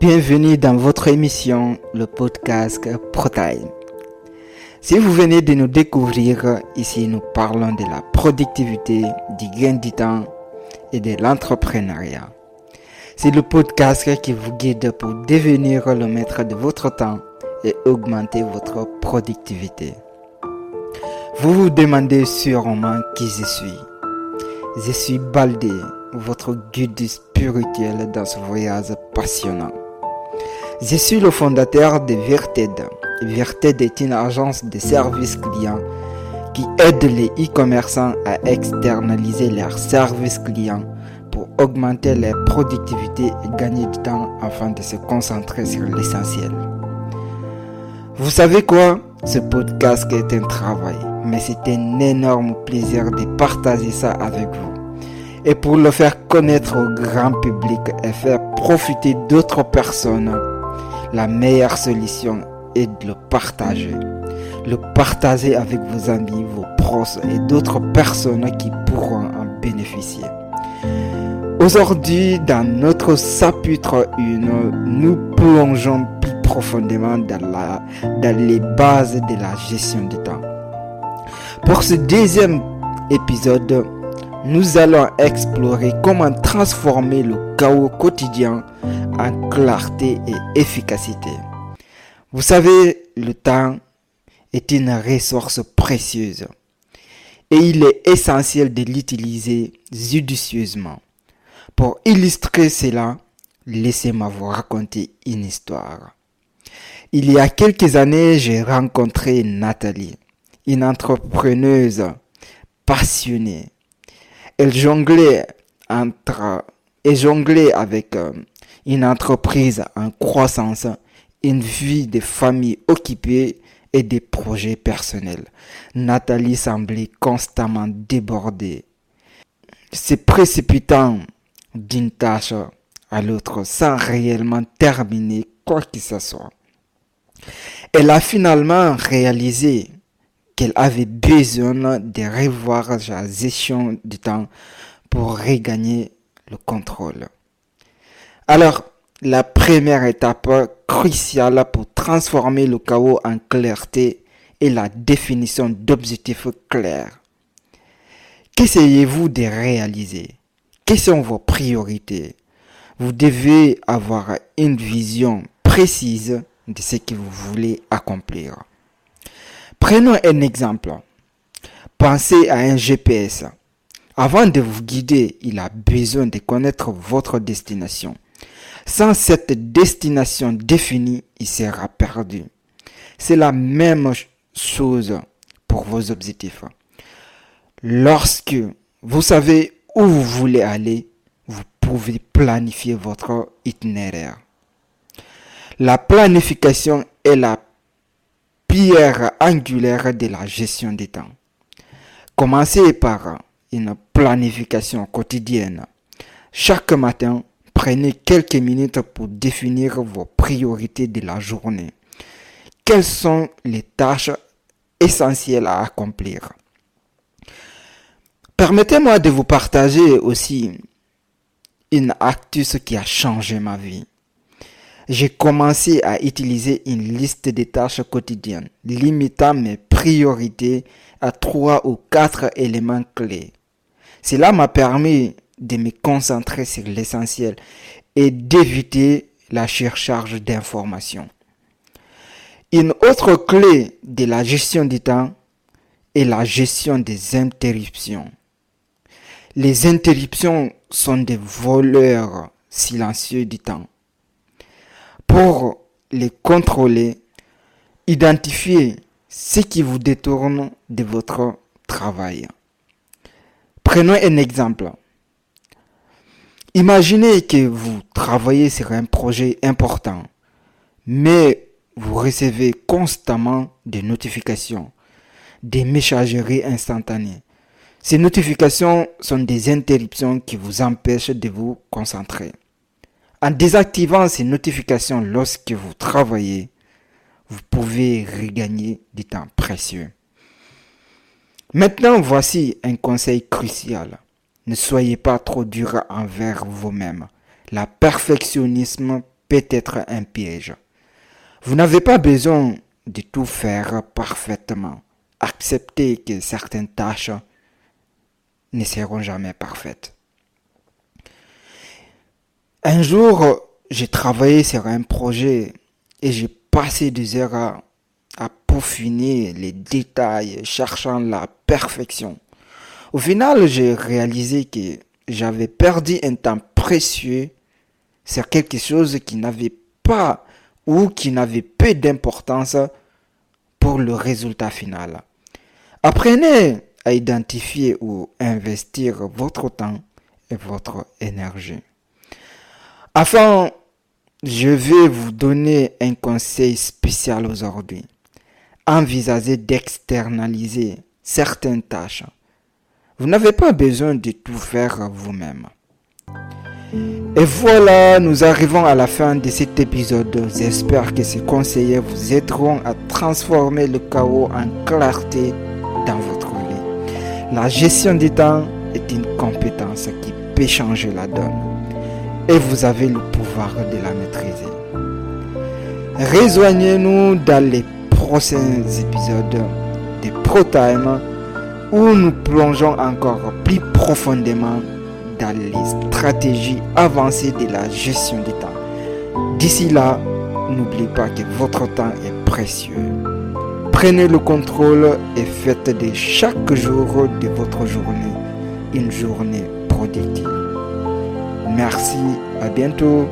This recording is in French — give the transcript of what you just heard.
Bienvenue dans votre émission, le podcast ProTime. Si vous venez de nous découvrir, ici nous parlons de la productivité, du gain du temps et de l'entrepreneuriat. C'est le podcast qui vous guide pour devenir le maître de votre temps et augmenter votre productivité. Vous vous demandez sûrement qui je suis. Je suis Baldé, votre guide spirituel dans ce voyage passionnant. Je suis le fondateur de Virted. Virted est une agence de services clients qui aide les e-commerçants à externaliser leurs services clients pour augmenter leur productivité et gagner du temps afin de se concentrer sur l'essentiel. Vous savez quoi? Ce podcast est un travail, mais c'est un énorme plaisir de partager ça avec vous. Et pour le faire connaître au grand public et faire profiter d'autres personnes, la meilleure solution est de le partager. Le partager avec vos amis, vos proches et d'autres personnes qui pourront en bénéficier. Aujourd'hui, dans notre chapitre 1, nous plongeons plus profondément dans, dans les bases de la gestion du temps. Pour ce deuxième épisode, nous allons explorer comment transformer le chaos quotidien en clarté et efficacité. Vous savez, le temps est une ressource précieuse et il est essentiel de l'utiliser judicieusement. Pour illustrer cela, laissez-moi vous raconter une histoire. Il y a quelques années, j'ai rencontré Nathalie, une entrepreneuse passionnée. Elle jonglait entre et jonglait avec euh, une entreprise en croissance, une vie de famille occupée et des projets personnels. Nathalie semblait constamment débordée, se précipitant d'une tâche à l'autre sans réellement terminer quoi que ce soit. Elle a finalement réalisé qu'elle avait besoin de revoir sa gestion du temps pour regagner le contrôle. Alors, la première étape cruciale pour transformer le chaos en clarté est la définition d'objectifs clairs. Qu'essayez-vous de réaliser? Quelles sont vos priorités? Vous devez avoir une vision précise de ce que vous voulez accomplir. Prenons un exemple. Pensez à un GPS. Avant de vous guider, il a besoin de connaître votre destination. Sans cette destination définie, il sera perdu. C'est la même chose pour vos objectifs. Lorsque vous savez où vous voulez aller, vous pouvez planifier votre itinéraire. La planification est la pierre angulaire de la gestion des temps. Commencez par une planification quotidienne. Chaque matin, prenez quelques minutes pour définir vos priorités de la journée. Quelles sont les tâches essentielles à accomplir? Permettez-moi de vous partager aussi une actus qui a changé ma vie. J'ai commencé à utiliser une liste de tâches quotidiennes, limitant mes priorités à trois ou quatre éléments clés. Cela m'a permis de me concentrer sur l'essentiel et d'éviter la surcharge d'informations. Une autre clé de la gestion du temps est la gestion des interruptions. Les interruptions sont des voleurs silencieux du temps. Pour les contrôler, identifiez ce qui vous détourne de votre travail. Prenons un exemple. Imaginez que vous travaillez sur un projet important, mais vous recevez constamment des notifications, des messageries instantanées. Ces notifications sont des interruptions qui vous empêchent de vous concentrer. En désactivant ces notifications lorsque vous travaillez, vous pouvez regagner du temps précieux. Maintenant, voici un conseil crucial. Ne soyez pas trop dur envers vous-même. La perfectionnisme peut être un piège. Vous n'avez pas besoin de tout faire parfaitement. Acceptez que certaines tâches ne seront jamais parfaites. Un jour, j'ai travaillé sur un projet et j'ai passé des heures à, peaufiner les détails, cherchant la perfection. Au final, j'ai réalisé que j'avais perdu un temps précieux sur quelque chose qui n'avait pas ou qui n'avait peu d'importance pour le résultat final. Apprenez à identifier ou investir votre temps et votre énergie. Enfin, je vais vous donner un conseil spécial aujourd'hui. Envisagez d'externaliser certaines tâches. Vous n'avez pas besoin de tout faire vous-même. Et voilà, nous arrivons à la fin de cet épisode. J'espère que ces conseils vous aideront à transformer le chaos en clarté dans votre vie. La gestion du temps est une compétence qui peut changer la donne. Et vous avez le pouvoir de la maîtriser. Rejoignez-nous dans les prochains épisodes de ProTime où nous plongeons encore plus profondément dans les stratégies avancées de la gestion du temps. D'ici là, n'oubliez pas que votre temps est précieux. Prenez le contrôle et faites de chaque jour de votre journée une journée productive. Merci, à bientôt.